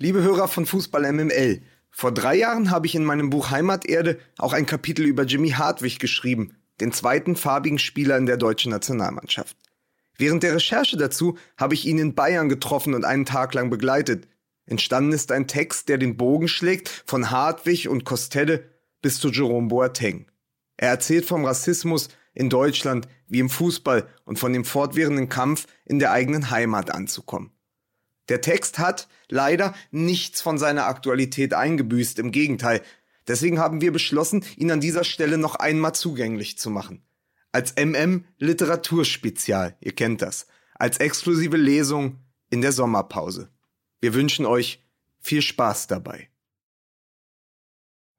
Liebe Hörer von Fußball MML, vor drei Jahren habe ich in meinem Buch Heimaterde auch ein Kapitel über Jimmy Hartwig geschrieben, den zweiten farbigen Spieler in der deutschen Nationalmannschaft. Während der Recherche dazu habe ich ihn in Bayern getroffen und einen Tag lang begleitet. Entstanden ist ein Text, der den Bogen schlägt von Hartwig und Kostede bis zu Jerome Boateng. Er erzählt vom Rassismus in Deutschland wie im Fußball und von dem fortwährenden Kampf in der eigenen Heimat anzukommen. Der Text hat leider nichts von seiner Aktualität eingebüßt, im Gegenteil. Deswegen haben wir beschlossen, ihn an dieser Stelle noch einmal zugänglich zu machen. Als MM Literaturspezial, ihr kennt das. Als exklusive Lesung in der Sommerpause. Wir wünschen euch viel Spaß dabei.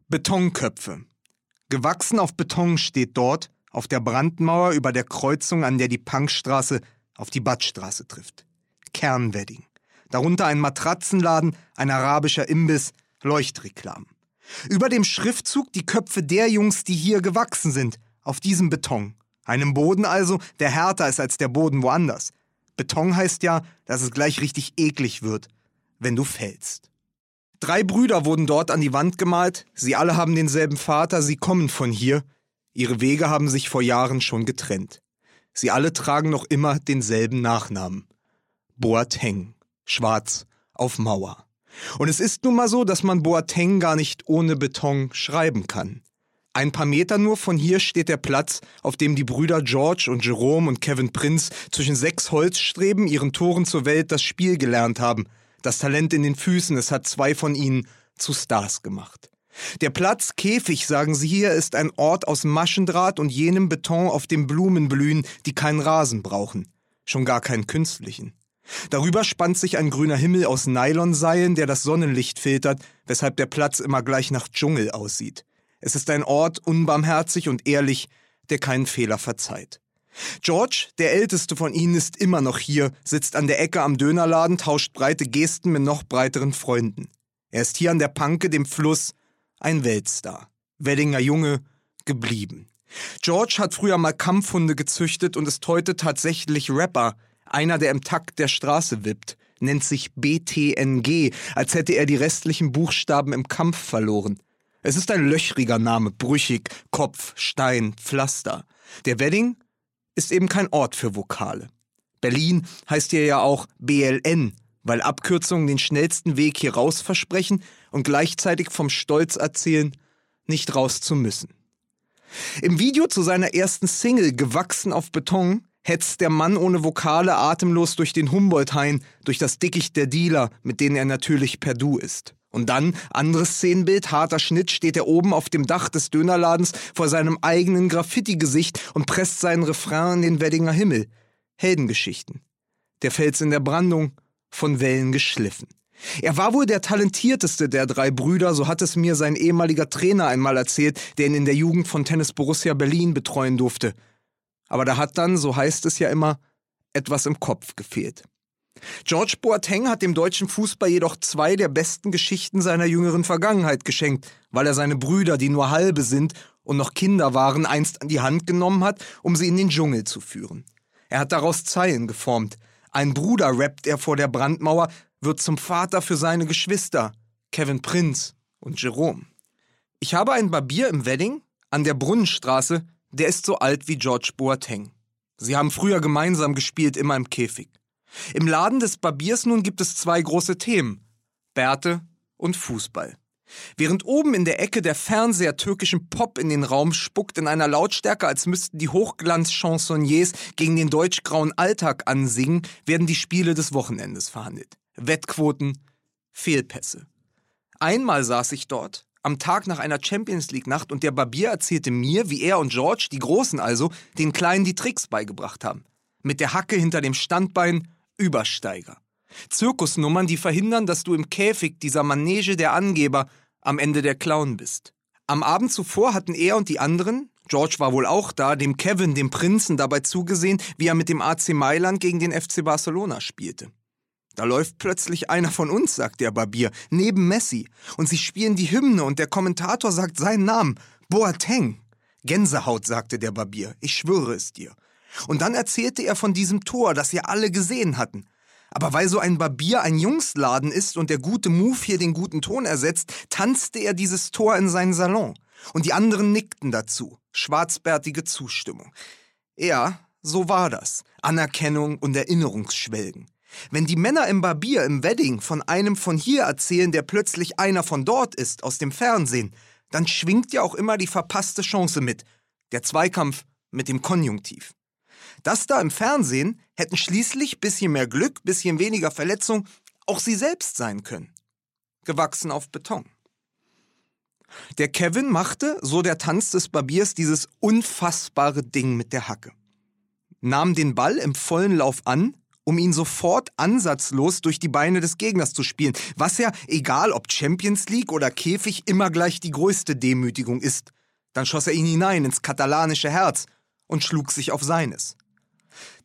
Betonköpfe. Gewachsen auf Beton steht dort, auf der Brandmauer über der Kreuzung, an der die Punkstraße auf die Badstraße trifft. Kernwedding. Darunter ein Matratzenladen, ein arabischer Imbiss, Leuchtreklamen. Über dem Schriftzug die Köpfe der Jungs, die hier gewachsen sind, auf diesem Beton. Einem Boden also, der härter ist als der Boden woanders. Beton heißt ja, dass es gleich richtig eklig wird, wenn du fällst. Drei Brüder wurden dort an die Wand gemalt, sie alle haben denselben Vater, sie kommen von hier, ihre Wege haben sich vor Jahren schon getrennt. Sie alle tragen noch immer denselben Nachnamen. Boateng schwarz auf Mauer. Und es ist nun mal so, dass man Boateng gar nicht ohne Beton schreiben kann. Ein paar Meter nur von hier steht der Platz, auf dem die Brüder George und Jerome und Kevin Prince zwischen sechs Holzstreben ihren Toren zur Welt das Spiel gelernt haben. Das Talent in den Füßen, es hat zwei von ihnen zu Stars gemacht. Der Platz Käfig, sagen sie hier, ist ein Ort aus Maschendraht und jenem Beton, auf dem Blumen blühen, die keinen Rasen brauchen. Schon gar keinen künstlichen. Darüber spannt sich ein grüner Himmel aus Nylonseilen, der das Sonnenlicht filtert, weshalb der Platz immer gleich nach Dschungel aussieht. Es ist ein Ort unbarmherzig und ehrlich, der keinen Fehler verzeiht. George, der älteste von ihnen, ist immer noch hier, sitzt an der Ecke am Dönerladen, tauscht breite Gesten mit noch breiteren Freunden. Er ist hier an der Panke, dem Fluss, ein Weltstar. Weddinger Junge, geblieben. George hat früher mal Kampfhunde gezüchtet und ist heute tatsächlich Rapper, einer, der im Takt der Straße wippt, nennt sich BTNG, als hätte er die restlichen Buchstaben im Kampf verloren. Es ist ein löchriger Name, brüchig, Kopf, Stein, Pflaster. Der Wedding ist eben kein Ort für Vokale. Berlin heißt hier ja auch BLN, weil Abkürzungen den schnellsten Weg hier raus versprechen und gleichzeitig vom Stolz erzählen, nicht raus zu müssen. Im Video zu seiner ersten Single Gewachsen auf Beton hetzt der Mann ohne Vokale atemlos durch den Humboldt-Hain, durch das Dickicht der Dealer, mit denen er natürlich per Du ist. Und dann, anderes Szenenbild, harter Schnitt, steht er oben auf dem Dach des Dönerladens vor seinem eigenen Graffiti-Gesicht und presst seinen Refrain in den Weddinger Himmel. Heldengeschichten. Der Fels in der Brandung, von Wellen geschliffen. Er war wohl der talentierteste der drei Brüder, so hat es mir sein ehemaliger Trainer einmal erzählt, der ihn in der Jugend von Tennis Borussia Berlin betreuen durfte. Aber da hat dann, so heißt es ja immer, etwas im Kopf gefehlt. George Boateng hat dem deutschen Fußball jedoch zwei der besten Geschichten seiner jüngeren Vergangenheit geschenkt, weil er seine Brüder, die nur halbe sind und noch Kinder waren, einst an die Hand genommen hat, um sie in den Dschungel zu führen. Er hat daraus Zeilen geformt. Ein Bruder rappt er vor der Brandmauer, wird zum Vater für seine Geschwister, Kevin Prinz und Jerome. Ich habe einen Barbier im Wedding an der Brunnenstraße, der ist so alt wie George Boateng. Sie haben früher gemeinsam gespielt, immer im Käfig. Im Laden des Barbiers nun gibt es zwei große Themen. Bärte und Fußball. Während oben in der Ecke der Fernseher türkischen Pop in den Raum spuckt in einer Lautstärke, als müssten die Hochglanz-Chansonniers gegen den deutsch-grauen Alltag ansingen, werden die Spiele des Wochenendes verhandelt. Wettquoten, Fehlpässe. Einmal saß ich dort, am Tag nach einer Champions League-Nacht und der Barbier erzählte mir, wie er und George, die Großen also, den Kleinen die Tricks beigebracht haben. Mit der Hacke hinter dem Standbein, Übersteiger. Zirkusnummern, die verhindern, dass du im Käfig dieser Manege der Angeber am Ende der Clown bist. Am Abend zuvor hatten er und die anderen, George war wohl auch da, dem Kevin, dem Prinzen, dabei zugesehen, wie er mit dem AC Mailand gegen den FC Barcelona spielte. Da läuft plötzlich einer von uns, sagt der Barbier, neben Messi. Und sie spielen die Hymne und der Kommentator sagt seinen Namen. Boateng. Gänsehaut, sagte der Barbier. Ich schwöre es dir. Und dann erzählte er von diesem Tor, das wir alle gesehen hatten. Aber weil so ein Barbier ein Jungsladen ist und der gute Move hier den guten Ton ersetzt, tanzte er dieses Tor in seinen Salon. Und die anderen nickten dazu. Schwarzbärtige Zustimmung. Ja, so war das. Anerkennung und Erinnerungsschwelgen. Wenn die Männer im Barbier im Wedding von einem von hier erzählen, der plötzlich einer von dort ist, aus dem Fernsehen, dann schwingt ja auch immer die verpasste Chance mit. Der Zweikampf mit dem Konjunktiv. Das da im Fernsehen hätten schließlich bisschen mehr Glück, bisschen weniger Verletzung auch sie selbst sein können. Gewachsen auf Beton. Der Kevin machte, so der Tanz des Barbiers, dieses unfassbare Ding mit der Hacke. Nahm den Ball im vollen Lauf an, um ihn sofort ansatzlos durch die Beine des Gegners zu spielen, was ja, egal ob Champions League oder Käfig, immer gleich die größte Demütigung ist. Dann schoss er ihn hinein ins katalanische Herz und schlug sich auf seines.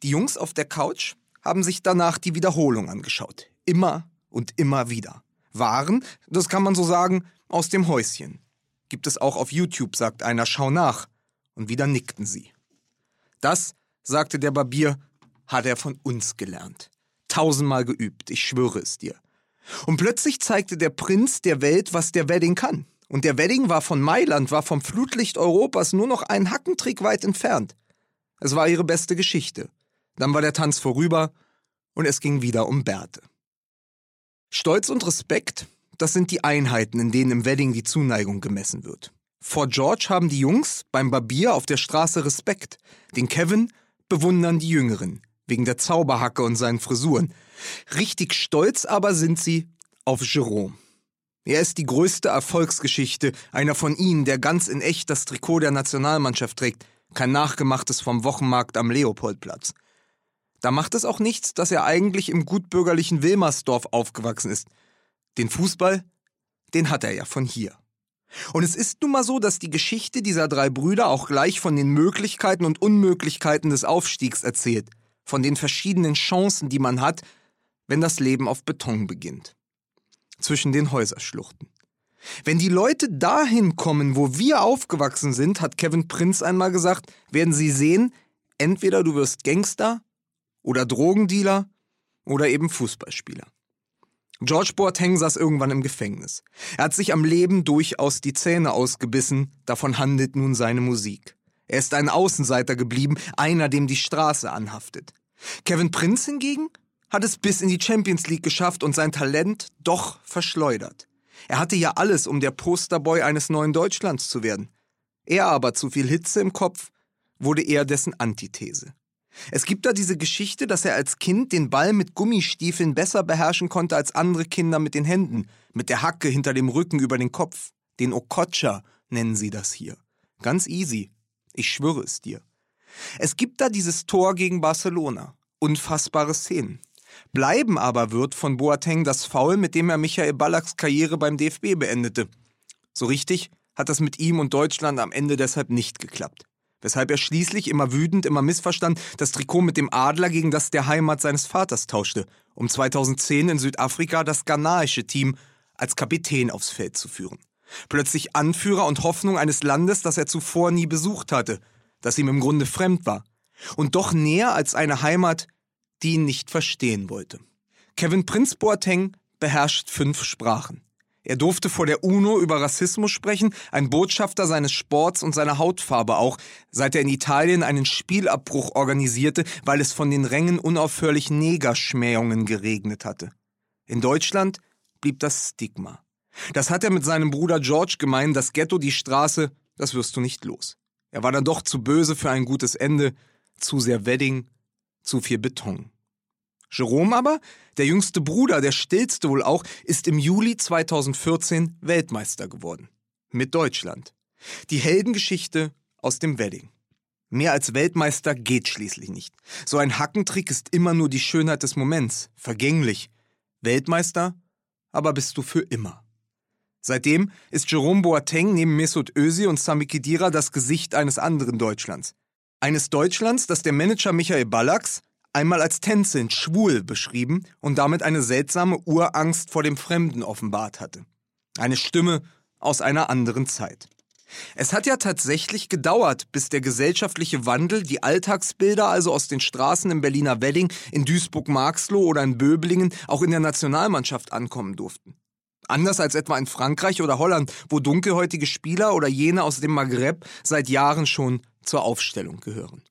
Die Jungs auf der Couch haben sich danach die Wiederholung angeschaut. Immer und immer wieder. Waren, das kann man so sagen, aus dem Häuschen. Gibt es auch auf YouTube, sagt einer, schau nach. Und wieder nickten sie. Das, sagte der Barbier, hat er von uns gelernt. Tausendmal geübt, ich schwöre es dir. Und plötzlich zeigte der Prinz der Welt, was der Wedding kann. Und der Wedding war von Mailand, war vom Flutlicht Europas nur noch ein Hackentrick weit entfernt. Es war ihre beste Geschichte. Dann war der Tanz vorüber und es ging wieder um Bärte. Stolz und Respekt, das sind die Einheiten, in denen im Wedding die Zuneigung gemessen wird. Vor George haben die Jungs beim Barbier auf der Straße Respekt. Den Kevin bewundern die Jüngeren, wegen der Zauberhacke und seinen Frisuren. Richtig stolz aber sind sie auf Jerome. Er ist die größte Erfolgsgeschichte, einer von ihnen, der ganz in echt das Trikot der Nationalmannschaft trägt, kein nachgemachtes vom Wochenmarkt am Leopoldplatz. Da macht es auch nichts, dass er eigentlich im gutbürgerlichen Wilmersdorf aufgewachsen ist. Den Fußball, den hat er ja von hier. Und es ist nun mal so, dass die Geschichte dieser drei Brüder auch gleich von den Möglichkeiten und Unmöglichkeiten des Aufstiegs erzählt, von den verschiedenen Chancen, die man hat, wenn das Leben auf Beton beginnt. Zwischen den Häuserschluchten. Wenn die Leute dahin kommen, wo wir aufgewachsen sind, hat Kevin Prinz einmal gesagt, werden sie sehen, entweder du wirst Gangster oder Drogendealer oder eben Fußballspieler. George Boateng saß irgendwann im Gefängnis. Er hat sich am Leben durchaus die Zähne ausgebissen, davon handelt nun seine Musik. Er ist ein Außenseiter geblieben, einer, dem die Straße anhaftet. Kevin Prinz hingegen hat es bis in die Champions League geschafft und sein Talent doch verschleudert. Er hatte ja alles, um der Posterboy eines neuen Deutschlands zu werden. Er aber zu viel Hitze im Kopf wurde eher dessen Antithese. Es gibt da diese Geschichte, dass er als Kind den Ball mit Gummistiefeln besser beherrschen konnte als andere Kinder mit den Händen, mit der Hacke hinter dem Rücken über den Kopf. Den Okocha nennen sie das hier. Ganz easy. Ich schwöre es dir. Es gibt da dieses Tor gegen Barcelona. Unfassbare Szenen. Bleiben aber wird von Boateng das Foul, mit dem er Michael Ballacks Karriere beim DFB beendete. So richtig hat das mit ihm und Deutschland am Ende deshalb nicht geklappt weshalb er schließlich immer wütend, immer missverstand, das Trikot mit dem Adler gegen das der Heimat seines Vaters tauschte, um 2010 in Südafrika das ghanaische Team als Kapitän aufs Feld zu führen. Plötzlich Anführer und Hoffnung eines Landes, das er zuvor nie besucht hatte, das ihm im Grunde fremd war. Und doch näher als eine Heimat, die ihn nicht verstehen wollte. Kevin Prince Boateng beherrscht fünf Sprachen. Er durfte vor der UNO über Rassismus sprechen, ein Botschafter seines Sports und seiner Hautfarbe auch, seit er in Italien einen Spielabbruch organisierte, weil es von den Rängen unaufhörlich Negerschmähungen geregnet hatte. In Deutschland blieb das Stigma. Das hat er mit seinem Bruder George gemeint, das Ghetto, die Straße, das wirst du nicht los. Er war dann doch zu böse für ein gutes Ende, zu sehr Wedding, zu viel Beton. Jerome aber, der jüngste Bruder, der stillste wohl auch, ist im Juli 2014 Weltmeister geworden. Mit Deutschland. Die Heldengeschichte aus dem Wedding. Mehr als Weltmeister geht schließlich nicht. So ein Hackentrick ist immer nur die Schönheit des Moments, vergänglich. Weltmeister, aber bist du für immer. Seitdem ist Jerome Boateng neben Mesut Özil und Sami Khedira das Gesicht eines anderen Deutschlands. Eines Deutschlands, das der Manager Michael Ballacks einmal als tänzelnd schwul beschrieben und damit eine seltsame Urangst vor dem Fremden offenbart hatte. Eine Stimme aus einer anderen Zeit. Es hat ja tatsächlich gedauert, bis der gesellschaftliche Wandel, die Alltagsbilder also aus den Straßen im Berliner Wedding, in Duisburg-Marxloh oder in Böblingen auch in der Nationalmannschaft ankommen durften. Anders als etwa in Frankreich oder Holland, wo dunkelhäutige Spieler oder jene aus dem Maghreb seit Jahren schon zur Aufstellung gehören.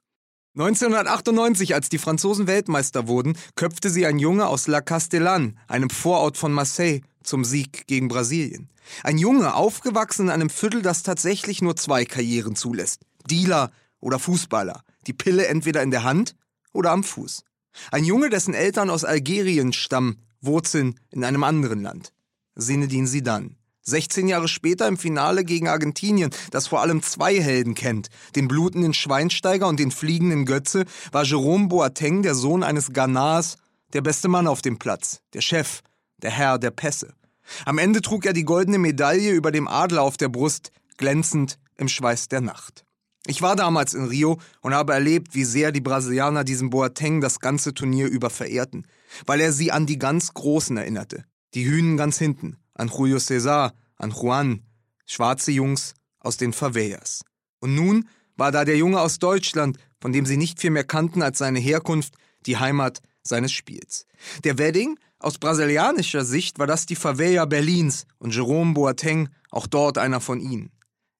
1998, als die Franzosen Weltmeister wurden, köpfte sie ein Junge aus La Castellane, einem Vorort von Marseille, zum Sieg gegen Brasilien. Ein Junge, aufgewachsen in einem Viertel, das tatsächlich nur zwei Karrieren zulässt. Dealer oder Fußballer. Die Pille entweder in der Hand oder am Fuß. Ein Junge, dessen Eltern aus Algerien stammen, Wurzeln in einem anderen Land. Sinedin Sidan. 16 Jahre später im Finale gegen Argentinien, das vor allem zwei Helden kennt, den blutenden Schweinsteiger und den fliegenden Götze, war Jerome Boateng, der Sohn eines Ghanars, der beste Mann auf dem Platz, der Chef, der Herr der Pässe. Am Ende trug er die goldene Medaille über dem Adler auf der Brust, glänzend im Schweiß der Nacht. Ich war damals in Rio und habe erlebt, wie sehr die Brasilianer diesen Boateng das ganze Turnier über verehrten, weil er sie an die ganz Großen erinnerte. Die Hühnen ganz hinten, an Julio César, an Juan, schwarze Jungs aus den Favelas. Und nun war da der Junge aus Deutschland, von dem sie nicht viel mehr kannten als seine Herkunft, die Heimat seines Spiels. Der Wedding aus brasilianischer Sicht war das die Favela Berlins und Jerome Boateng auch dort einer von ihnen.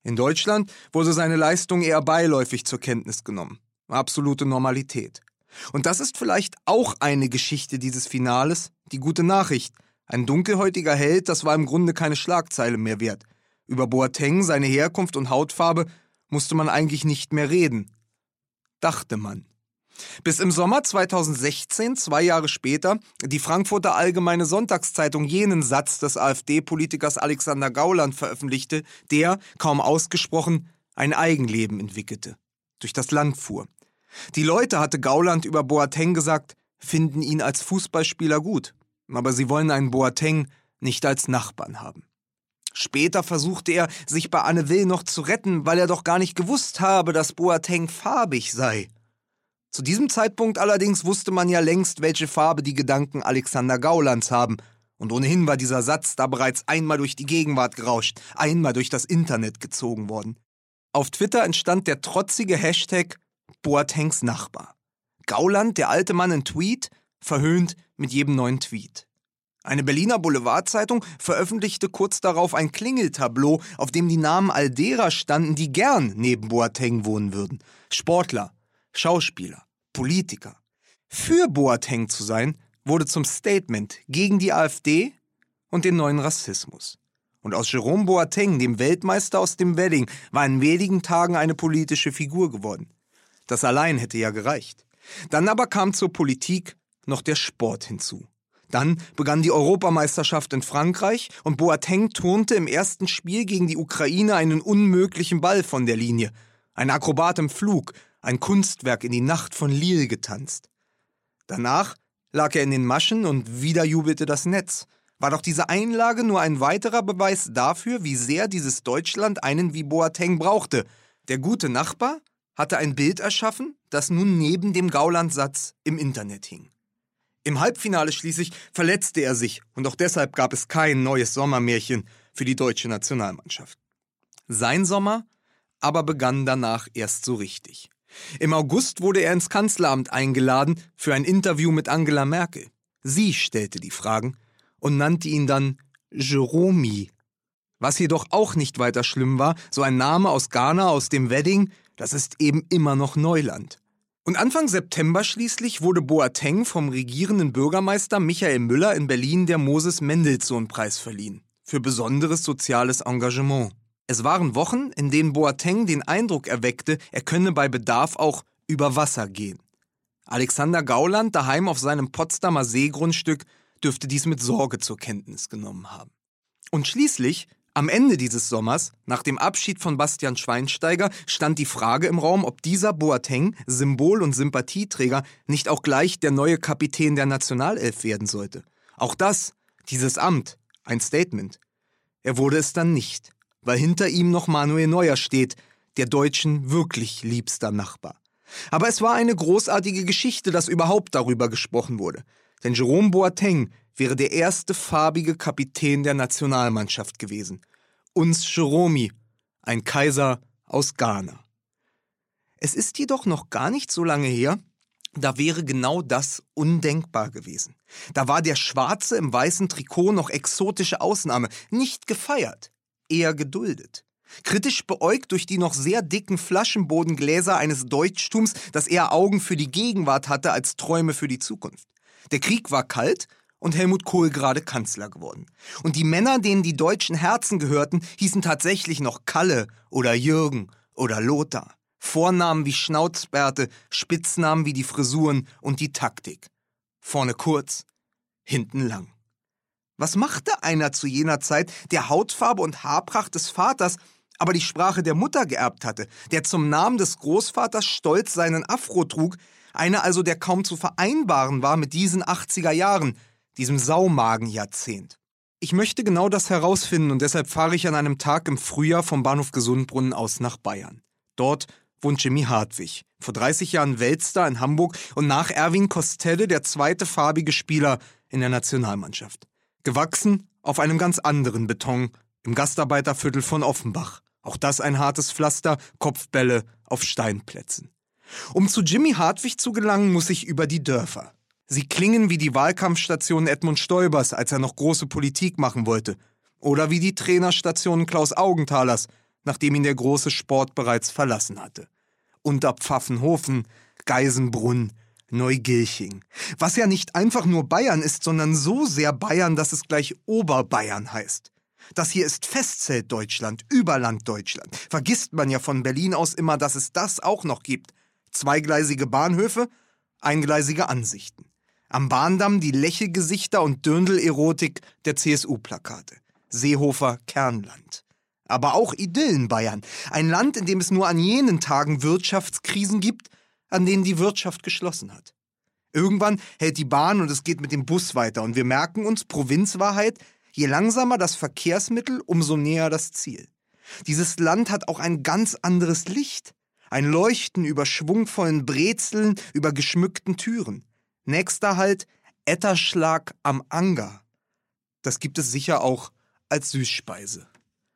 In Deutschland wurde seine Leistung eher beiläufig zur Kenntnis genommen. Absolute Normalität. Und das ist vielleicht auch eine Geschichte dieses Finales, die gute Nachricht. Ein dunkelhäutiger Held, das war im Grunde keine Schlagzeile mehr wert. Über Boateng, seine Herkunft und Hautfarbe musste man eigentlich nicht mehr reden. Dachte man. Bis im Sommer 2016, zwei Jahre später, die Frankfurter Allgemeine Sonntagszeitung jenen Satz des AfD-Politikers Alexander Gauland veröffentlichte, der, kaum ausgesprochen, ein Eigenleben entwickelte, durch das Land fuhr. Die Leute, hatte Gauland über Boateng gesagt, finden ihn als Fußballspieler gut, aber sie wollen einen Boateng nicht als Nachbarn haben. Später versuchte er, sich bei Anne Will noch zu retten, weil er doch gar nicht gewusst habe, dass Boateng farbig sei. Zu diesem Zeitpunkt allerdings wusste man ja längst, welche Farbe die Gedanken Alexander Gaulands haben. Und ohnehin war dieser Satz da bereits einmal durch die Gegenwart gerauscht, einmal durch das Internet gezogen worden. Auf Twitter entstand der trotzige Hashtag Boatengs Nachbar. Gauland, der alte Mann in Tweet, verhöhnt mit jedem neuen Tweet. Eine Berliner Boulevardzeitung veröffentlichte kurz darauf ein Klingeltableau, auf dem die Namen all derer standen, die gern neben Boateng wohnen würden. Sportler, Schauspieler, Politiker. Für Boateng zu sein, wurde zum Statement gegen die AfD und den neuen Rassismus. Und aus Jerome Boateng, dem Weltmeister aus dem Wedding, war in wenigen Tagen eine politische Figur geworden. Das allein hätte ja gereicht. Dann aber kam zur Politik noch der Sport hinzu. Dann begann die Europameisterschaft in Frankreich und Boateng turnte im ersten Spiel gegen die Ukraine einen unmöglichen Ball von der Linie. Ein Akrobat im Flug, ein Kunstwerk in die Nacht von Lille getanzt. Danach lag er in den Maschen und wieder jubelte das Netz. War doch diese Einlage nur ein weiterer Beweis dafür, wie sehr dieses Deutschland einen wie Boateng brauchte. Der gute Nachbar hatte ein Bild erschaffen, das nun neben dem Gaulandsatz im Internet hing. Im Halbfinale schließlich verletzte er sich und auch deshalb gab es kein neues Sommermärchen für die deutsche Nationalmannschaft. Sein Sommer aber begann danach erst so richtig. Im August wurde er ins Kanzleramt eingeladen für ein Interview mit Angela Merkel. Sie stellte die Fragen und nannte ihn dann Jeromi. Was jedoch auch nicht weiter schlimm war, so ein Name aus Ghana, aus dem Wedding, das ist eben immer noch Neuland. Und Anfang September schließlich wurde Boateng vom regierenden Bürgermeister Michael Müller in Berlin der Moses Mendelssohn-Preis verliehen. Für besonderes soziales Engagement. Es waren Wochen, in denen Boateng den Eindruck erweckte, er könne bei Bedarf auch über Wasser gehen. Alexander Gauland daheim auf seinem Potsdamer Seegrundstück dürfte dies mit Sorge zur Kenntnis genommen haben. Und schließlich, am Ende dieses Sommers, nach dem Abschied von Bastian Schweinsteiger, stand die Frage im Raum, ob dieser Boateng, Symbol und Sympathieträger, nicht auch gleich der neue Kapitän der Nationalelf werden sollte. Auch das, dieses Amt, ein Statement. Er wurde es dann nicht weil hinter ihm noch Manuel Neuer steht, der Deutschen wirklich liebster Nachbar. Aber es war eine großartige Geschichte, dass überhaupt darüber gesprochen wurde. Denn Jerome Boateng wäre der erste farbige Kapitän der Nationalmannschaft gewesen. Uns Jeromi, ein Kaiser aus Ghana. Es ist jedoch noch gar nicht so lange her, da wäre genau das undenkbar gewesen. Da war der Schwarze im weißen Trikot noch exotische Ausnahme, nicht gefeiert, eher geduldet. Kritisch beäugt durch die noch sehr dicken Flaschenbodengläser eines Deutschtums, das eher Augen für die Gegenwart hatte als Träume für die Zukunft. Der Krieg war kalt und Helmut Kohl gerade Kanzler geworden. Und die Männer, denen die deutschen Herzen gehörten, hießen tatsächlich noch Kalle oder Jürgen oder Lothar. Vornamen wie Schnauzbärte, Spitznamen wie die Frisuren und die Taktik. Vorne kurz, hinten lang. Was machte einer zu jener Zeit, der Hautfarbe und Haarpracht des Vaters, aber die Sprache der Mutter geerbt hatte, der zum Namen des Großvaters stolz seinen Afro trug, einer also, der kaum zu vereinbaren war mit diesen 80er Jahren, diesem Saumagenjahrzehnt? Ich möchte genau das herausfinden und deshalb fahre ich an einem Tag im Frühjahr vom Bahnhof Gesundbrunnen aus nach Bayern. Dort wohnt Jimmy Hartwig, vor 30 Jahren Weltstar in Hamburg und nach Erwin Kostelle der zweite farbige Spieler in der Nationalmannschaft. Gewachsen auf einem ganz anderen Beton im Gastarbeiterviertel von Offenbach. Auch das ein hartes Pflaster, Kopfbälle auf Steinplätzen. Um zu Jimmy Hartwig zu gelangen, muss ich über die Dörfer. Sie klingen wie die Wahlkampfstationen Edmund Stoibers, als er noch große Politik machen wollte. Oder wie die Trainerstationen Klaus Augenthalers, nachdem ihn der große Sport bereits verlassen hatte. Unter Pfaffenhofen, Geisenbrunn, Neugilching. Was ja nicht einfach nur Bayern ist, sondern so sehr Bayern, dass es gleich Oberbayern heißt. Das hier ist Festzeltdeutschland, Überlanddeutschland. Vergisst man ja von Berlin aus immer, dass es das auch noch gibt. Zweigleisige Bahnhöfe, eingleisige Ansichten. Am Bahndamm die Lächelgesichter und Dürndl-Erotik der CSU-Plakate. Seehofer Kernland aber auch Idyllenbayern. Ein Land, in dem es nur an jenen Tagen Wirtschaftskrisen gibt, an denen die Wirtschaft geschlossen hat. Irgendwann hält die Bahn und es geht mit dem Bus weiter und wir merken uns, Provinzwahrheit, je langsamer das Verkehrsmittel, umso näher das Ziel. Dieses Land hat auch ein ganz anderes Licht. Ein Leuchten über schwungvollen Brezeln, über geschmückten Türen. Nächster Halt Etterschlag am Anger. Das gibt es sicher auch als Süßspeise.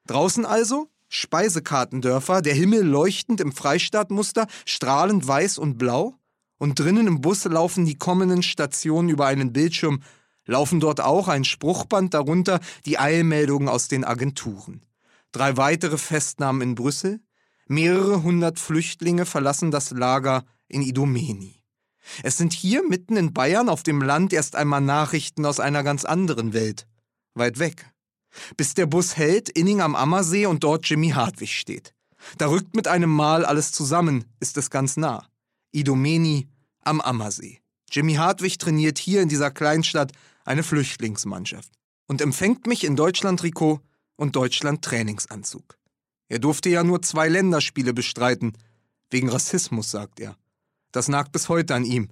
Draußen also Speisekartendörfer, der Himmel leuchtend im Freistaatmuster, strahlend weiß und blau. Und drinnen im Bus laufen die kommenden Stationen über einen Bildschirm, laufen dort auch ein Spruchband darunter, die Eilmeldungen aus den Agenturen. Drei weitere Festnahmen in Brüssel, mehrere hundert Flüchtlinge verlassen das Lager in Idomeni. Es sind hier mitten in Bayern auf dem Land erst einmal Nachrichten aus einer ganz anderen Welt, weit weg bis der Bus hält, Inning am Ammersee und dort Jimmy Hartwig steht. Da rückt mit einem Mal alles zusammen, ist es ganz nah. Idomeni am Ammersee. Jimmy Hartwig trainiert hier in dieser Kleinstadt eine Flüchtlingsmannschaft und empfängt mich in Deutschland-Trikot und Deutschland-Trainingsanzug. Er durfte ja nur zwei Länderspiele bestreiten, wegen Rassismus, sagt er. Das nagt bis heute an ihm.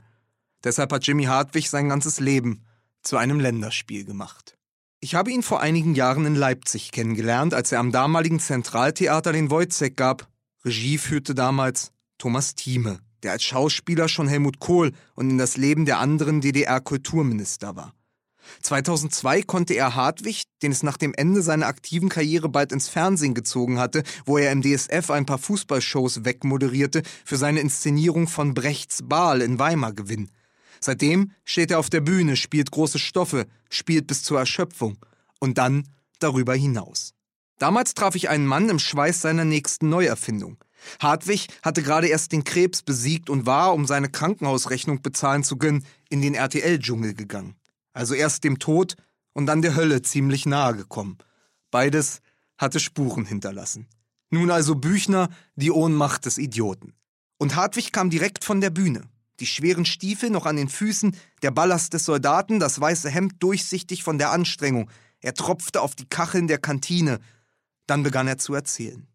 Deshalb hat Jimmy Hartwig sein ganzes Leben zu einem Länderspiel gemacht. Ich habe ihn vor einigen Jahren in Leipzig kennengelernt, als er am damaligen Zentraltheater den Wojzeck gab. Regie führte damals Thomas Thieme, der als Schauspieler schon Helmut Kohl und in das Leben der anderen DDR-Kulturminister war. 2002 konnte er Hartwig, den es nach dem Ende seiner aktiven Karriere bald ins Fernsehen gezogen hatte, wo er im DSF ein paar Fußballshows wegmoderierte, für seine Inszenierung von Brechts Baal in Weimar gewinnen. Seitdem steht er auf der Bühne, spielt große Stoffe, spielt bis zur Erschöpfung und dann darüber hinaus. Damals traf ich einen Mann im Schweiß seiner nächsten Neuerfindung. Hartwig hatte gerade erst den Krebs besiegt und war, um seine Krankenhausrechnung bezahlen zu können, in den RTL-Dschungel gegangen. Also erst dem Tod und dann der Hölle ziemlich nahe gekommen. Beides hatte Spuren hinterlassen. Nun also Büchner, die Ohnmacht des Idioten. Und Hartwig kam direkt von der Bühne die schweren Stiefel noch an den Füßen, der Ballast des Soldaten, das weiße Hemd durchsichtig von der Anstrengung. Er tropfte auf die Kacheln der Kantine. Dann begann er zu erzählen.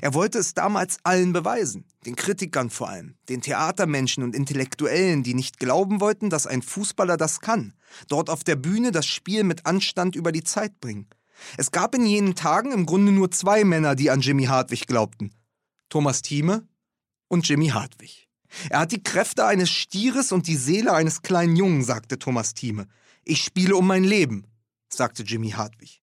Er wollte es damals allen beweisen, den Kritikern vor allem, den Theatermenschen und Intellektuellen, die nicht glauben wollten, dass ein Fußballer das kann, dort auf der Bühne das Spiel mit Anstand über die Zeit bringen. Es gab in jenen Tagen im Grunde nur zwei Männer, die an Jimmy Hartwig glaubten. Thomas Thieme und Jimmy Hartwig. Er hat die Kräfte eines Stieres und die Seele eines kleinen Jungen, sagte Thomas Thieme. Ich spiele um mein Leben, sagte Jimmy Hartwig.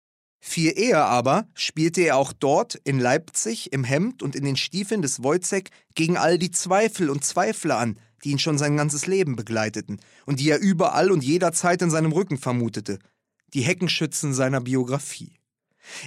Viel eher aber spielte er auch dort in Leipzig im Hemd und in den Stiefeln des Wojcek gegen all die Zweifel und Zweifler an, die ihn schon sein ganzes Leben begleiteten und die er überall und jederzeit in seinem Rücken vermutete, die Heckenschützen seiner Biografie.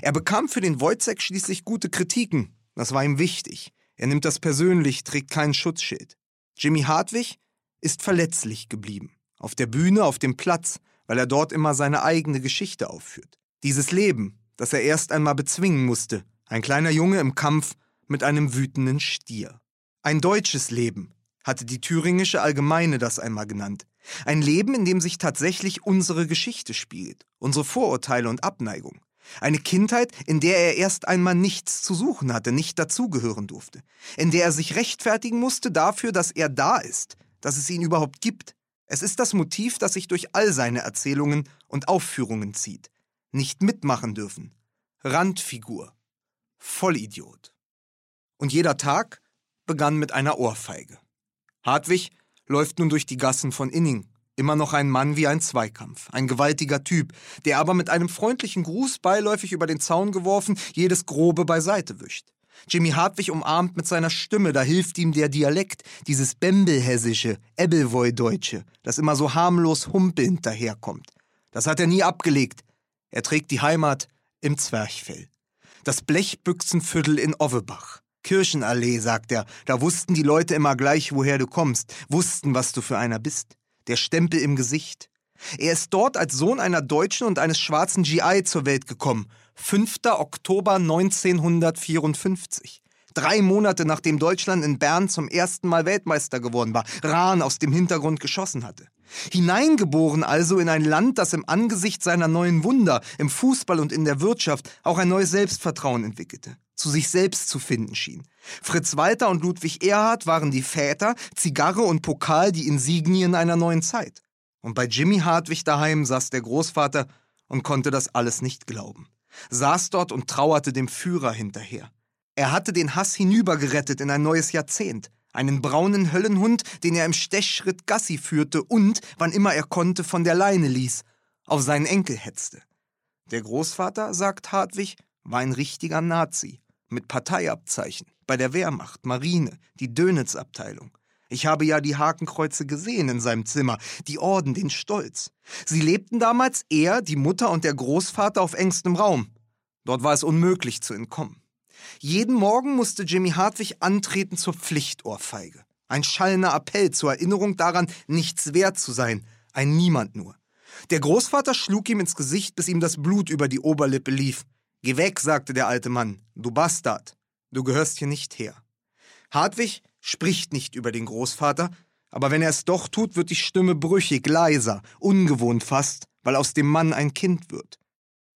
Er bekam für den Wojcek schließlich gute Kritiken, das war ihm wichtig. Er nimmt das persönlich, trägt kein Schutzschild. Jimmy Hartwig ist verletzlich geblieben. Auf der Bühne, auf dem Platz, weil er dort immer seine eigene Geschichte aufführt. Dieses Leben, das er erst einmal bezwingen musste, ein kleiner Junge im Kampf mit einem wütenden Stier. Ein deutsches Leben, hatte die thüringische Allgemeine das einmal genannt. Ein Leben, in dem sich tatsächlich unsere Geschichte spielt, unsere Vorurteile und Abneigung. Eine Kindheit, in der er erst einmal nichts zu suchen hatte, nicht dazugehören durfte, in der er sich rechtfertigen musste dafür, dass er da ist, dass es ihn überhaupt gibt. Es ist das Motiv, das sich durch all seine Erzählungen und Aufführungen zieht nicht mitmachen dürfen. Randfigur. Vollidiot. Und jeder Tag begann mit einer Ohrfeige. Hartwig läuft nun durch die Gassen von Inning, immer noch ein Mann wie ein Zweikampf, ein gewaltiger Typ, der aber mit einem freundlichen Gruß beiläufig über den Zaun geworfen jedes Grobe beiseite wischt. Jimmy Hartwig umarmt mit seiner Stimme, da hilft ihm der Dialekt, dieses Bembelhessische, Ebbelwoi-Deutsche, das immer so harmlos humpelnd daherkommt. Das hat er nie abgelegt, er trägt die Heimat im Zwerchfell. Das Blechbüchsenviertel in Ovebach. Kirchenallee, sagt er, da wussten die Leute immer gleich, woher du kommst, wussten, was du für einer bist. Der Stempel im Gesicht. Er ist dort als Sohn einer Deutschen und eines schwarzen GI zur Welt gekommen. 5. Oktober 1954. Drei Monate nachdem Deutschland in Bern zum ersten Mal Weltmeister geworden war, Rahn aus dem Hintergrund geschossen hatte. Hineingeboren also in ein Land, das im Angesicht seiner neuen Wunder im Fußball und in der Wirtschaft auch ein neues Selbstvertrauen entwickelte, zu sich selbst zu finden schien. Fritz Walter und Ludwig Erhard waren die Väter, Zigarre und Pokal die Insignien einer neuen Zeit. Und bei Jimmy Hartwig daheim saß der Großvater und konnte das alles nicht glauben. Saß dort und trauerte dem Führer hinterher. Er hatte den Hass hinübergerettet in ein neues Jahrzehnt einen braunen Höllenhund, den er im Stechschritt Gassi führte und, wann immer er konnte, von der Leine ließ, auf seinen Enkel hetzte. Der Großvater, sagt Hartwig, war ein richtiger Nazi, mit Parteiabzeichen, bei der Wehrmacht, Marine, die Dönitz-Abteilung. Ich habe ja die Hakenkreuze gesehen in seinem Zimmer, die Orden, den Stolz. Sie lebten damals er, die Mutter und der Großvater auf engstem Raum. Dort war es unmöglich zu entkommen. Jeden Morgen musste Jimmy Hartwig antreten zur Pflichtohrfeige. Ein schallender Appell zur Erinnerung daran, nichts wert zu sein, ein Niemand nur. Der Großvater schlug ihm ins Gesicht, bis ihm das Blut über die Oberlippe lief. Geh weg, sagte der alte Mann, du Bastard, du gehörst hier nicht her. Hartwig spricht nicht über den Großvater, aber wenn er es doch tut, wird die Stimme brüchig, leiser, ungewohnt fast, weil aus dem Mann ein Kind wird.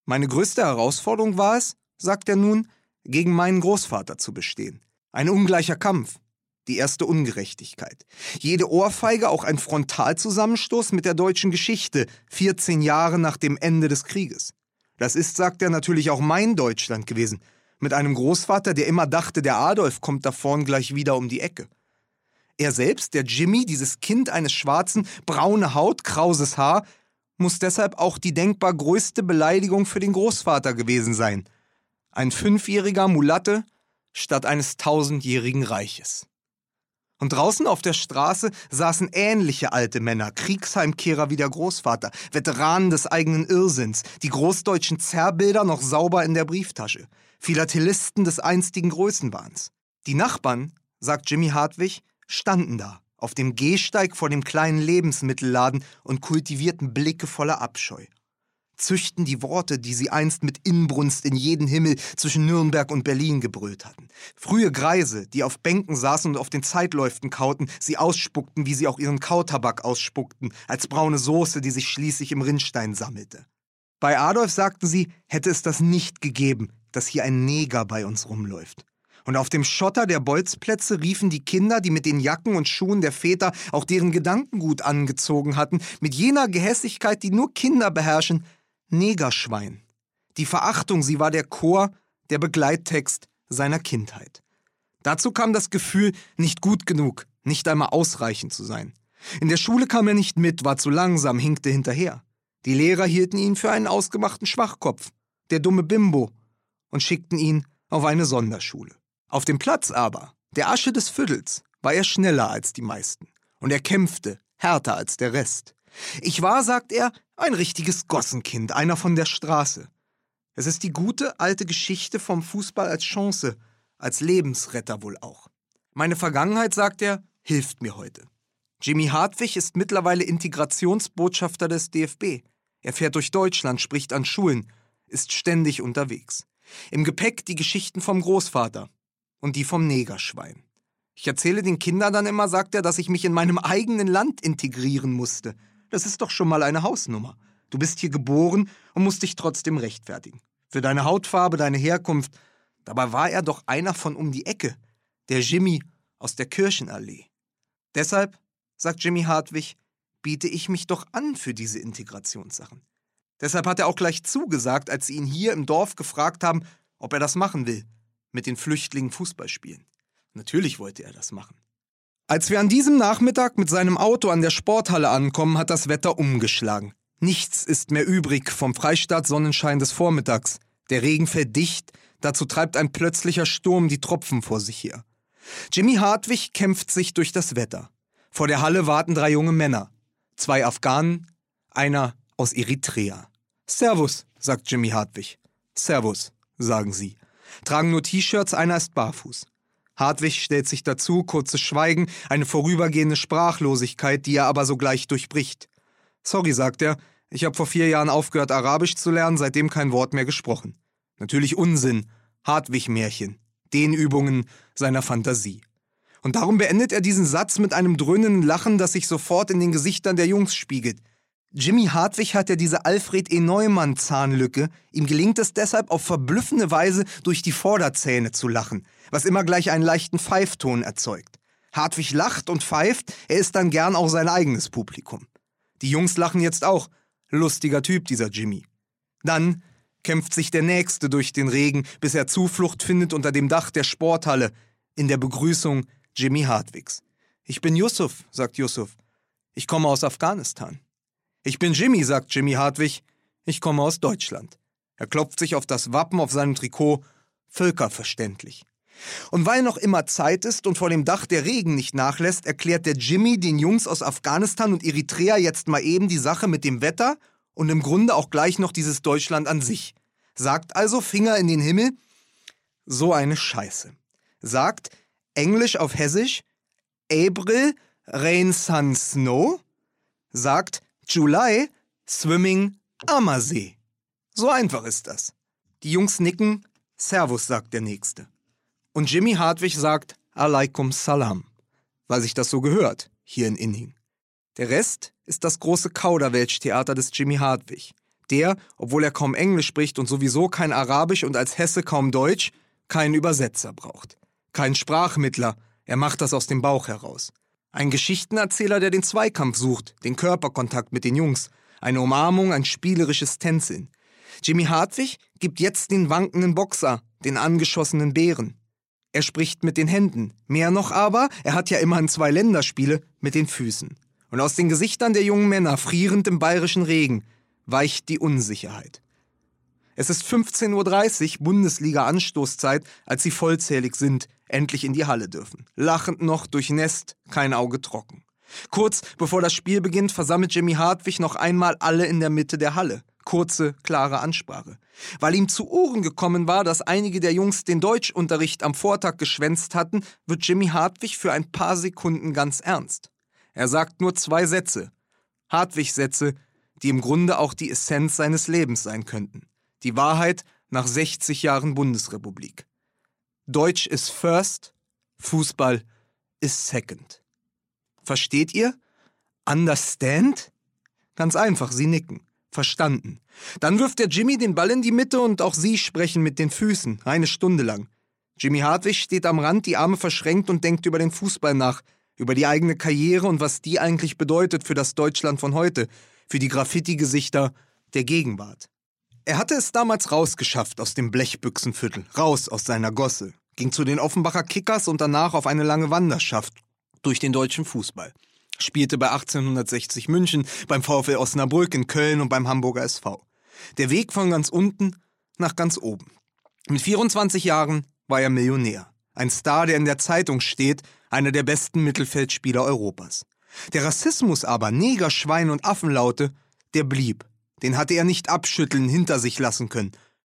Meine größte Herausforderung war es, sagt er nun, gegen meinen Großvater zu bestehen. Ein ungleicher Kampf, die erste Ungerechtigkeit. Jede Ohrfeige auch ein Frontalzusammenstoß mit der deutschen Geschichte, 14 Jahre nach dem Ende des Krieges. Das ist, sagt er, natürlich auch mein Deutschland gewesen, mit einem Großvater, der immer dachte, der Adolf kommt da vorn gleich wieder um die Ecke. Er selbst, der Jimmy, dieses Kind eines Schwarzen, braune Haut, krauses Haar, muss deshalb auch die denkbar größte Beleidigung für den Großvater gewesen sein – ein fünfjähriger Mulatte statt eines tausendjährigen Reiches. Und draußen auf der Straße saßen ähnliche alte Männer, Kriegsheimkehrer wie der Großvater, Veteranen des eigenen Irrsinns, die großdeutschen Zerrbilder noch sauber in der Brieftasche, Philatelisten des einstigen Größenwahns. Die Nachbarn, sagt Jimmy Hartwig, standen da, auf dem Gehsteig vor dem kleinen Lebensmittelladen und kultivierten Blicke voller Abscheu züchten die Worte, die sie einst mit Inbrunst in jeden Himmel zwischen Nürnberg und Berlin gebrüllt hatten. Frühe Greise, die auf Bänken saßen und auf den Zeitläuften kauten, sie ausspuckten, wie sie auch ihren Kautabak ausspuckten, als braune Soße, die sich schließlich im Rinnstein sammelte. Bei Adolf sagten sie, hätte es das nicht gegeben, dass hier ein Neger bei uns rumläuft. Und auf dem Schotter der Bolzplätze riefen die Kinder, die mit den Jacken und Schuhen der Väter auch deren Gedankengut angezogen hatten, mit jener Gehässigkeit, die nur Kinder beherrschen, Negerschwein. Die Verachtung, sie war der Chor, der Begleittext seiner Kindheit. Dazu kam das Gefühl, nicht gut genug, nicht einmal ausreichend zu sein. In der Schule kam er nicht mit, war zu langsam, hinkte hinterher. Die Lehrer hielten ihn für einen ausgemachten Schwachkopf. der dumme Bimbo, und schickten ihn auf eine Sonderschule. Auf dem Platz aber, der Asche des Viertels, war er schneller als die meisten, und er kämpfte härter als der Rest. Ich war, sagt er, ein richtiges Gossenkind, einer von der Straße. Es ist die gute alte Geschichte vom Fußball als Chance, als Lebensretter wohl auch. Meine Vergangenheit, sagt er, hilft mir heute. Jimmy Hartwig ist mittlerweile Integrationsbotschafter des DFB. Er fährt durch Deutschland, spricht an Schulen, ist ständig unterwegs. Im Gepäck die Geschichten vom Großvater und die vom Negerschwein. Ich erzähle den Kindern dann immer, sagt er, dass ich mich in meinem eigenen Land integrieren musste. Das ist doch schon mal eine Hausnummer. Du bist hier geboren und musst dich trotzdem rechtfertigen. Für deine Hautfarbe, deine Herkunft. Dabei war er doch einer von um die Ecke. Der Jimmy aus der Kirchenallee. Deshalb, sagt Jimmy Hartwig, biete ich mich doch an für diese Integrationssachen. Deshalb hat er auch gleich zugesagt, als sie ihn hier im Dorf gefragt haben, ob er das machen will, mit den Flüchtlingen Fußball spielen. Natürlich wollte er das machen. Als wir an diesem Nachmittag mit seinem Auto an der Sporthalle ankommen, hat das Wetter umgeschlagen. Nichts ist mehr übrig vom Freistaat-Sonnenschein des Vormittags. Der Regen fällt dicht, dazu treibt ein plötzlicher Sturm die Tropfen vor sich her. Jimmy Hartwig kämpft sich durch das Wetter. Vor der Halle warten drei junge Männer. Zwei Afghanen, einer aus Eritrea. Servus, sagt Jimmy Hartwig. Servus, sagen sie. Tragen nur T-Shirts, einer ist barfuß. Hartwig stellt sich dazu, kurzes Schweigen, eine vorübergehende Sprachlosigkeit, die er aber sogleich durchbricht. Sorry, sagt er, ich habe vor vier Jahren aufgehört, Arabisch zu lernen, seitdem kein Wort mehr gesprochen. Natürlich Unsinn, Hartwig-Märchen, Dehnübungen seiner Fantasie. Und darum beendet er diesen Satz mit einem dröhnenden Lachen, das sich sofort in den Gesichtern der Jungs spiegelt. Jimmy Hartwig hat ja diese Alfred E. Neumann-Zahnlücke. Ihm gelingt es deshalb auf verblüffende Weise durch die Vorderzähne zu lachen, was immer gleich einen leichten Pfeifton erzeugt. Hartwig lacht und pfeift, er ist dann gern auch sein eigenes Publikum. Die Jungs lachen jetzt auch. Lustiger Typ, dieser Jimmy. Dann kämpft sich der Nächste durch den Regen, bis er Zuflucht findet unter dem Dach der Sporthalle, in der Begrüßung Jimmy Hartwigs. Ich bin Yusuf, sagt Yusuf. Ich komme aus Afghanistan. Ich bin Jimmy, sagt Jimmy Hartwig. Ich komme aus Deutschland. Er klopft sich auf das Wappen auf seinem Trikot. Völkerverständlich. Und weil noch immer Zeit ist und vor dem Dach der Regen nicht nachlässt, erklärt der Jimmy den Jungs aus Afghanistan und Eritrea jetzt mal eben die Sache mit dem Wetter und im Grunde auch gleich noch dieses Deutschland an sich. Sagt also Finger in den Himmel, so eine Scheiße. Sagt Englisch auf Hessisch April Rain Sun Snow. Sagt July Swimming Ammersee. So einfach ist das. Die Jungs nicken, Servus, sagt der Nächste. Und Jimmy Hartwig sagt Alaikum Salam, weil sich das so gehört, hier in Inning. Der Rest ist das große Kauderwelsch-Theater des Jimmy Hartwig. Der, obwohl er kaum Englisch spricht und sowieso kein Arabisch und als Hesse kaum Deutsch, keinen Übersetzer braucht. Kein Sprachmittler, er macht das aus dem Bauch heraus. Ein Geschichtenerzähler, der den Zweikampf sucht, den Körperkontakt mit den Jungs, eine Umarmung, ein spielerisches Tänzeln. Jimmy Hartwig gibt jetzt den wankenden Boxer, den angeschossenen Bären. Er spricht mit den Händen, mehr noch aber, er hat ja immerhin zwei Länderspiele, mit den Füßen. Und aus den Gesichtern der jungen Männer, frierend im bayerischen Regen, weicht die Unsicherheit. Es ist 15.30 Uhr Bundesliga-Anstoßzeit, als sie vollzählig sind, endlich in die Halle dürfen. Lachend noch durchnässt, kein Auge trocken. Kurz bevor das Spiel beginnt, versammelt Jimmy Hartwig noch einmal alle in der Mitte der Halle. Kurze, klare Ansprache. Weil ihm zu Ohren gekommen war, dass einige der Jungs den Deutschunterricht am Vortag geschwänzt hatten, wird Jimmy Hartwig für ein paar Sekunden ganz ernst. Er sagt nur zwei Sätze. Hartwig-Sätze, die im Grunde auch die Essenz seines Lebens sein könnten. Die Wahrheit nach 60 Jahren Bundesrepublik. Deutsch ist first, Fußball ist second. Versteht ihr? Understand? Ganz einfach, sie nicken. Verstanden. Dann wirft der Jimmy den Ball in die Mitte und auch sie sprechen mit den Füßen, eine Stunde lang. Jimmy Hartwig steht am Rand, die Arme verschränkt und denkt über den Fußball nach, über die eigene Karriere und was die eigentlich bedeutet für das Deutschland von heute, für die Graffiti-Gesichter der Gegenwart. Er hatte es damals rausgeschafft aus dem Blechbüchsenviertel, raus aus seiner Gosse, ging zu den Offenbacher Kickers und danach auf eine lange Wanderschaft durch den deutschen Fußball. Spielte bei 1860 München, beim VfL Osnabrück in Köln und beim Hamburger SV. Der Weg von ganz unten nach ganz oben. Mit 24 Jahren war er Millionär. Ein Star, der in der Zeitung steht, einer der besten Mittelfeldspieler Europas. Der Rassismus aber, Neger, Schwein und Affenlaute, der blieb. Den hatte er nicht abschütteln, hinter sich lassen können.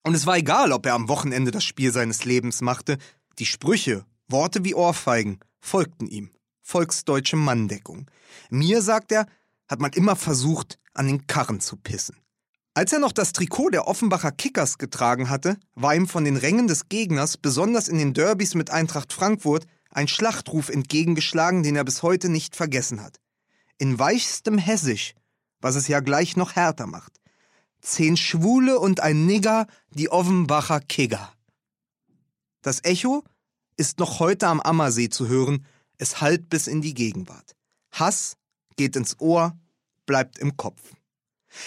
Und es war egal, ob er am Wochenende das Spiel seines Lebens machte, die Sprüche, Worte wie Ohrfeigen, folgten ihm. Volksdeutsche Manndeckung. Mir, sagt er, hat man immer versucht, an den Karren zu pissen. Als er noch das Trikot der Offenbacher Kickers getragen hatte, war ihm von den Rängen des Gegners, besonders in den Derbys mit Eintracht Frankfurt, ein Schlachtruf entgegengeschlagen, den er bis heute nicht vergessen hat. In weichstem Hessisch, was es ja gleich noch härter macht. Zehn Schwule und ein Nigger, die Offenbacher Kigger. Das Echo ist noch heute am Ammersee zu hören, es hallt bis in die Gegenwart. Hass geht ins Ohr, bleibt im Kopf.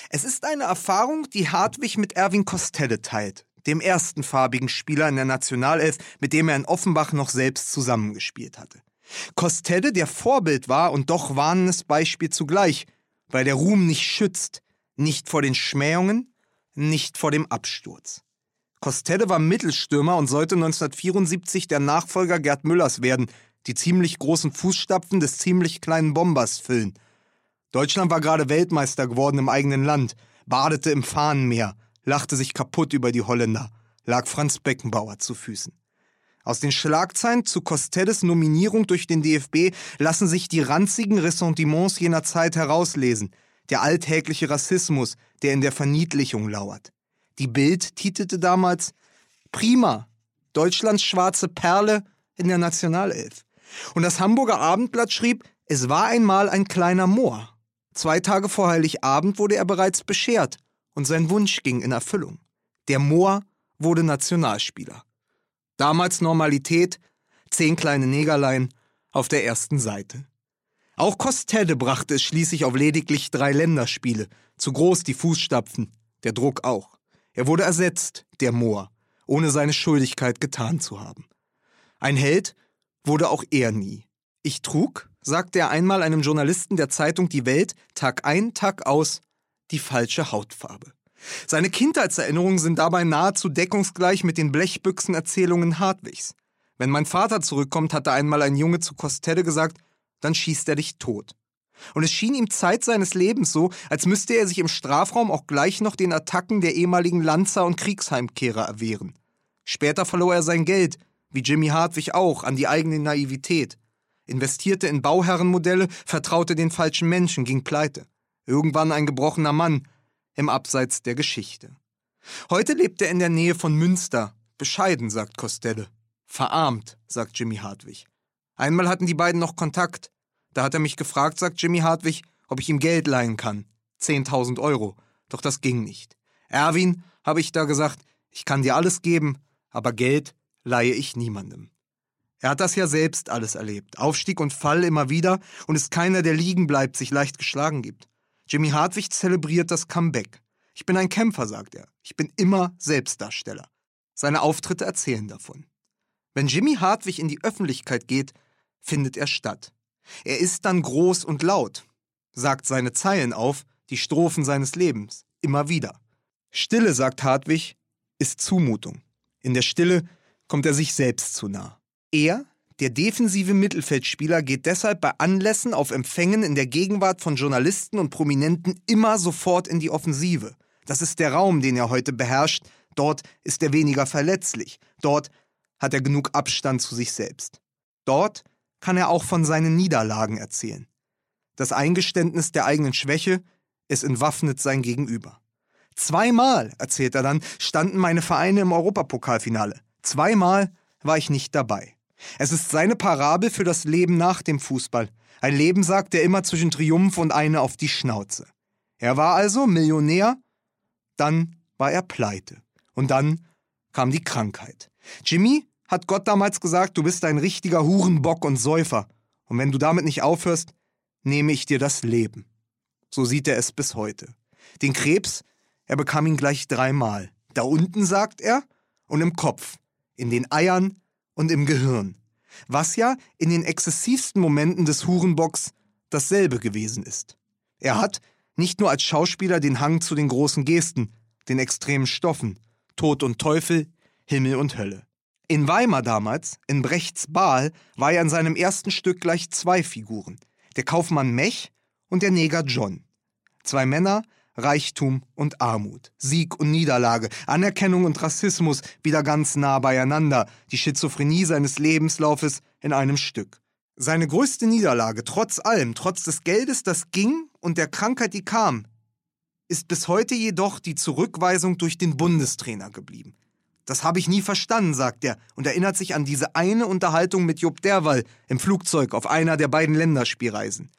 Es ist eine Erfahrung, die Hartwig mit Erwin Kostelle teilt, dem ersten farbigen Spieler in der Nationalelf, mit dem er in Offenbach noch selbst zusammengespielt hatte. Kostelle, der Vorbild war und doch warnendes Beispiel zugleich, weil der Ruhm nicht schützt, nicht vor den Schmähungen, nicht vor dem Absturz. Kostelle war Mittelstürmer und sollte 1974 der Nachfolger Gerd Müllers werden, die ziemlich großen Fußstapfen des ziemlich kleinen Bombers füllen. Deutschland war gerade Weltmeister geworden im eigenen Land, badete im Fahnenmeer, lachte sich kaputt über die Holländer, lag Franz Beckenbauer zu Füßen. Aus den Schlagzeilen zu Costelles Nominierung durch den DFB lassen sich die ranzigen Ressentiments jener Zeit herauslesen, der alltägliche Rassismus, der in der Verniedlichung lauert. Die Bild titelte damals Prima, Deutschlands schwarze Perle in der Nationalelf. Und das Hamburger Abendblatt schrieb, es war einmal ein kleiner Moor. Zwei Tage vor Heiligabend wurde er bereits beschert und sein Wunsch ging in Erfüllung. Der Moor wurde Nationalspieler. Damals Normalität, zehn kleine Negerlein auf der ersten Seite. Auch Kostede brachte es schließlich auf lediglich drei Länderspiele. Zu groß die Fußstapfen, der Druck auch. Er wurde ersetzt, der Moor, ohne seine Schuldigkeit getan zu haben. Ein Held wurde auch er nie. Ich trug, sagte er einmal einem Journalisten der Zeitung Die Welt, Tag ein, Tag aus, die falsche Hautfarbe. Seine Kindheitserinnerungen sind dabei nahezu deckungsgleich mit den Blechbüchsenerzählungen Hartwigs. Wenn mein Vater zurückkommt, hatte einmal ein Junge zu Kostelle gesagt, dann schießt er dich tot. Und es schien ihm Zeit seines Lebens so, als müsste er sich im Strafraum auch gleich noch den Attacken der ehemaligen Lanzer und Kriegsheimkehrer erwehren. Später verlor er sein Geld, wie Jimmy Hartwig auch, an die eigene Naivität investierte in Bauherrenmodelle, vertraute den falschen Menschen, ging pleite. Irgendwann ein gebrochener Mann im Abseits der Geschichte. Heute lebt er in der Nähe von Münster. Bescheiden, sagt Costelle. Verarmt, sagt Jimmy Hartwig. Einmal hatten die beiden noch Kontakt. Da hat er mich gefragt, sagt Jimmy Hartwig, ob ich ihm Geld leihen kann. Zehntausend Euro. Doch das ging nicht. Erwin, habe ich da gesagt, ich kann dir alles geben, aber Geld leihe ich niemandem. Er hat das ja selbst alles erlebt. Aufstieg und Fall immer wieder und ist keiner, der liegen bleibt, sich leicht geschlagen gibt. Jimmy Hartwig zelebriert das Comeback. Ich bin ein Kämpfer, sagt er. Ich bin immer Selbstdarsteller. Seine Auftritte erzählen davon. Wenn Jimmy Hartwig in die Öffentlichkeit geht, findet er statt. Er ist dann groß und laut, sagt seine Zeilen auf, die Strophen seines Lebens, immer wieder. Stille, sagt Hartwig, ist Zumutung. In der Stille kommt er sich selbst zu nah. Er, der defensive Mittelfeldspieler, geht deshalb bei Anlässen auf Empfängen in der Gegenwart von Journalisten und Prominenten immer sofort in die Offensive. Das ist der Raum, den er heute beherrscht. Dort ist er weniger verletzlich. Dort hat er genug Abstand zu sich selbst. Dort kann er auch von seinen Niederlagen erzählen. Das Eingeständnis der eigenen Schwäche, es entwaffnet sein Gegenüber. Zweimal, erzählt er dann, standen meine Vereine im Europapokalfinale. Zweimal war ich nicht dabei. Es ist seine Parabel für das Leben nach dem Fußball. Ein Leben, sagt er immer zwischen Triumph und eine auf die Schnauze. Er war also Millionär, dann war er pleite. Und dann kam die Krankheit. Jimmy hat Gott damals gesagt, du bist ein richtiger Hurenbock und Säufer. Und wenn du damit nicht aufhörst, nehme ich dir das Leben. So sieht er es bis heute. Den Krebs, er bekam ihn gleich dreimal. Da unten, sagt er, und im Kopf, in den Eiern, und im Gehirn, was ja in den exzessivsten Momenten des Hurenbocks dasselbe gewesen ist. Er hat nicht nur als Schauspieler den Hang zu den großen Gesten, den extremen Stoffen, Tod und Teufel, Himmel und Hölle. In Weimar damals, in Brechts Baal, war er in seinem ersten Stück gleich zwei Figuren. Der Kaufmann Mech und der Neger John. Zwei Männer, Reichtum und Armut, Sieg und Niederlage, Anerkennung und Rassismus wieder ganz nah beieinander, die Schizophrenie seines Lebenslaufes in einem Stück. Seine größte Niederlage, trotz allem, trotz des Geldes, das ging und der Krankheit, die kam, ist bis heute jedoch die Zurückweisung durch den Bundestrainer geblieben. Das habe ich nie verstanden, sagt er und erinnert sich an diese eine Unterhaltung mit Job Derwall im Flugzeug auf einer der beiden Länderspielreisen.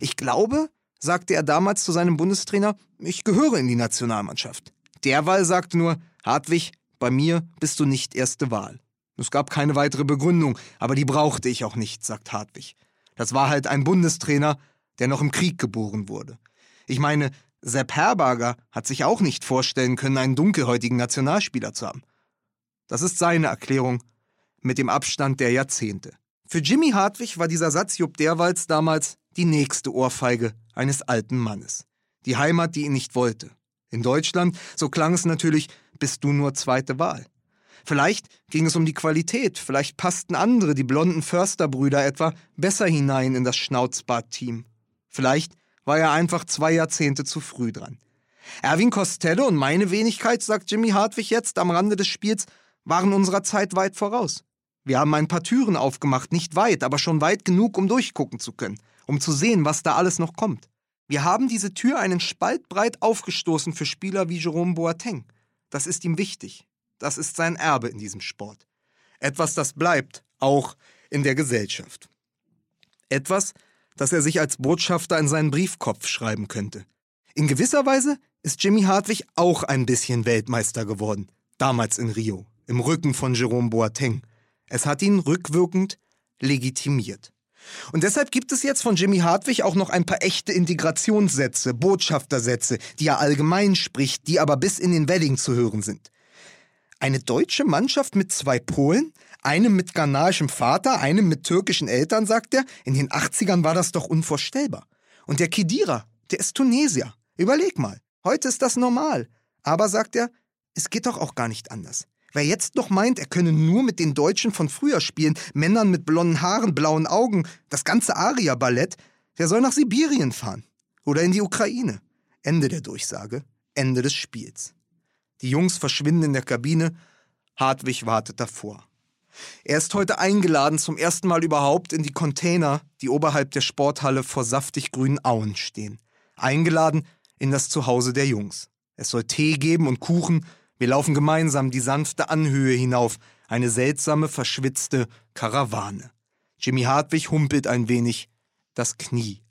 Ich glaube, sagte er damals zu seinem Bundestrainer, ich gehöre in die Nationalmannschaft. Derweil sagte nur, Hartwig, bei mir bist du nicht erste Wahl. Es gab keine weitere Begründung, aber die brauchte ich auch nicht, sagt Hartwig. Das war halt ein Bundestrainer, der noch im Krieg geboren wurde. Ich meine, Sepp Herberger hat sich auch nicht vorstellen können, einen dunkelhäutigen Nationalspieler zu haben. Das ist seine Erklärung mit dem Abstand der Jahrzehnte. Für Jimmy Hartwig war dieser Satz Jupp Derwalds damals die nächste Ohrfeige eines alten Mannes. Die Heimat, die ihn nicht wollte. In Deutschland, so klang es natürlich, bist du nur zweite Wahl. Vielleicht ging es um die Qualität, vielleicht passten andere, die blonden Försterbrüder etwa, besser hinein in das Schnauzbart-Team. Vielleicht war er einfach zwei Jahrzehnte zu früh dran. Erwin Costello und meine Wenigkeit, sagt Jimmy Hartwig jetzt am Rande des Spiels, waren unserer Zeit weit voraus. Wir haben ein paar Türen aufgemacht, nicht weit, aber schon weit genug, um durchgucken zu können um zu sehen, was da alles noch kommt. Wir haben diese Tür einen Spalt breit aufgestoßen für Spieler wie Jerome Boateng. Das ist ihm wichtig. Das ist sein Erbe in diesem Sport. Etwas, das bleibt, auch in der Gesellschaft. Etwas, das er sich als Botschafter in seinen Briefkopf schreiben könnte. In gewisser Weise ist Jimmy Hartwig auch ein bisschen Weltmeister geworden, damals in Rio, im Rücken von Jerome Boateng. Es hat ihn rückwirkend legitimiert. Und deshalb gibt es jetzt von Jimmy Hartwig auch noch ein paar echte Integrationssätze, Botschaftersätze, die er allgemein spricht, die aber bis in den Wedding zu hören sind. Eine deutsche Mannschaft mit zwei Polen, einem mit ghanaischem Vater, einem mit türkischen Eltern, sagt er. In den 80ern war das doch unvorstellbar. Und der Kedira, der ist Tunesier. Überleg mal. Heute ist das normal. Aber, sagt er, es geht doch auch gar nicht anders. Wer jetzt noch meint, er könne nur mit den Deutschen von früher spielen, Männern mit blonden Haaren, blauen Augen, das ganze Aria-Ballett, der soll nach Sibirien fahren. Oder in die Ukraine. Ende der Durchsage, Ende des Spiels. Die Jungs verschwinden in der Kabine, Hartwig wartet davor. Er ist heute eingeladen, zum ersten Mal überhaupt in die Container, die oberhalb der Sporthalle vor saftig grünen Auen stehen. Eingeladen in das Zuhause der Jungs. Es soll Tee geben und Kuchen, wir laufen gemeinsam die sanfte Anhöhe hinauf, eine seltsame, verschwitzte Karawane. Jimmy Hartwig humpelt ein wenig das Knie.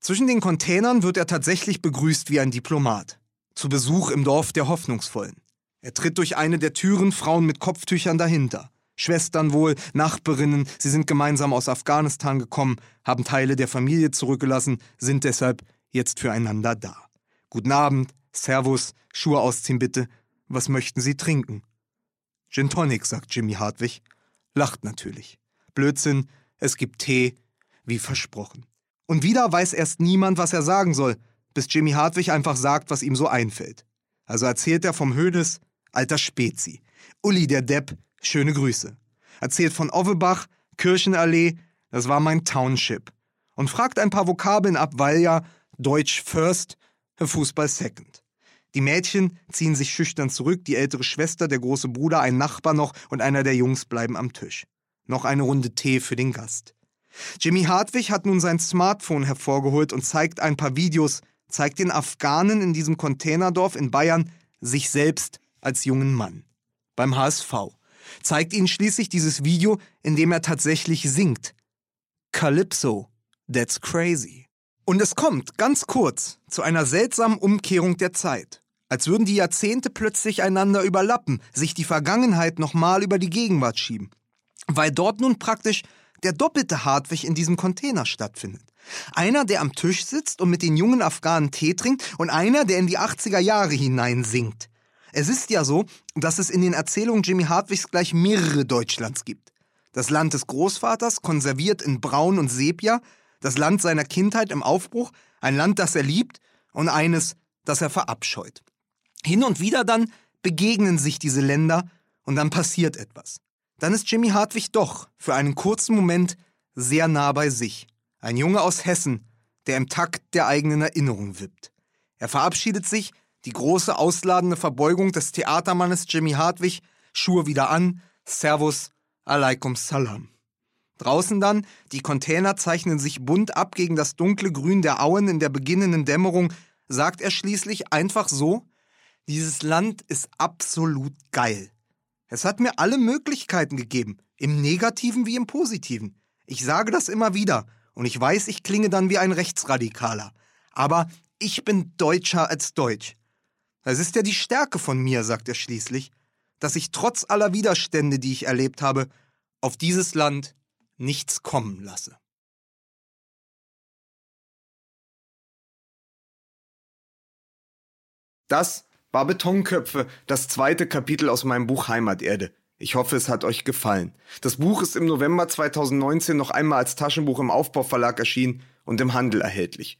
Zwischen den Containern wird er tatsächlich begrüßt wie ein Diplomat. Zu Besuch im Dorf der Hoffnungsvollen. Er tritt durch eine der Türen, Frauen mit Kopftüchern dahinter. Schwestern wohl, Nachbarinnen, sie sind gemeinsam aus Afghanistan gekommen, haben Teile der Familie zurückgelassen, sind deshalb jetzt füreinander da. Guten Abend, Servus, Schuhe ausziehen bitte, was möchten Sie trinken? Gin Tonic, sagt Jimmy Hartwig. Lacht natürlich. Blödsinn, es gibt Tee, wie versprochen. Und wieder weiß erst niemand, was er sagen soll, bis Jimmy Hartwig einfach sagt, was ihm so einfällt. Also erzählt er vom Hönes, alter Spezi. Uli der Depp, schöne Grüße. Erzählt von Ovebach, Kirchenallee, das war mein Township. Und fragt ein paar Vokabeln ab, weil ja Deutsch first, Fußball second. Die Mädchen ziehen sich schüchtern zurück, die ältere Schwester, der große Bruder, ein Nachbar noch und einer der Jungs bleiben am Tisch. Noch eine Runde Tee für den Gast. Jimmy Hartwig hat nun sein Smartphone hervorgeholt und zeigt ein paar Videos, zeigt den Afghanen in diesem Containerdorf in Bayern sich selbst als jungen Mann. Beim HSV. Zeigt ihnen schließlich dieses Video, in dem er tatsächlich singt. Calypso, that's crazy. Und es kommt, ganz kurz, zu einer seltsamen Umkehrung der Zeit als würden die Jahrzehnte plötzlich einander überlappen, sich die Vergangenheit nochmal über die Gegenwart schieben. Weil dort nun praktisch der doppelte Hartwig in diesem Container stattfindet. Einer, der am Tisch sitzt und mit den jungen Afghanen Tee trinkt und einer, der in die 80er Jahre hinein singt. Es ist ja so, dass es in den Erzählungen Jimmy Hartwigs gleich mehrere Deutschlands gibt. Das Land des Großvaters, konserviert in Braun und Sepia, das Land seiner Kindheit im Aufbruch, ein Land, das er liebt und eines, das er verabscheut. Hin und wieder dann begegnen sich diese Länder und dann passiert etwas. Dann ist Jimmy Hartwig doch für einen kurzen Moment sehr nah bei sich. Ein Junge aus Hessen, der im Takt der eigenen Erinnerung wippt. Er verabschiedet sich, die große ausladende Verbeugung des Theatermannes Jimmy Hartwig, Schuhe wieder an, Servus, Alaikum Salam. Draußen dann, die Container zeichnen sich bunt ab gegen das dunkle Grün der Auen in der beginnenden Dämmerung, sagt er schließlich einfach so, dieses Land ist absolut geil. Es hat mir alle Möglichkeiten gegeben, im negativen wie im positiven. Ich sage das immer wieder, und ich weiß, ich klinge dann wie ein Rechtsradikaler. Aber ich bin deutscher als Deutsch. Es ist ja die Stärke von mir, sagt er schließlich, dass ich trotz aller Widerstände, die ich erlebt habe, auf dieses Land nichts kommen lasse. Das war Betonköpfe, das zweite Kapitel aus meinem Buch Heimaterde. Ich hoffe, es hat euch gefallen. Das Buch ist im November 2019 noch einmal als Taschenbuch im Aufbauverlag erschienen und im Handel erhältlich.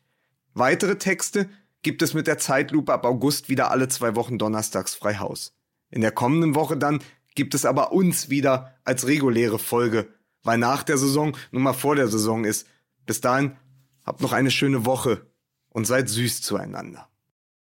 Weitere Texte gibt es mit der Zeitlupe ab August wieder alle zwei Wochen donnerstags frei Haus. In der kommenden Woche dann gibt es aber uns wieder als reguläre Folge, weil nach der Saison nun mal vor der Saison ist. Bis dahin habt noch eine schöne Woche und seid süß zueinander.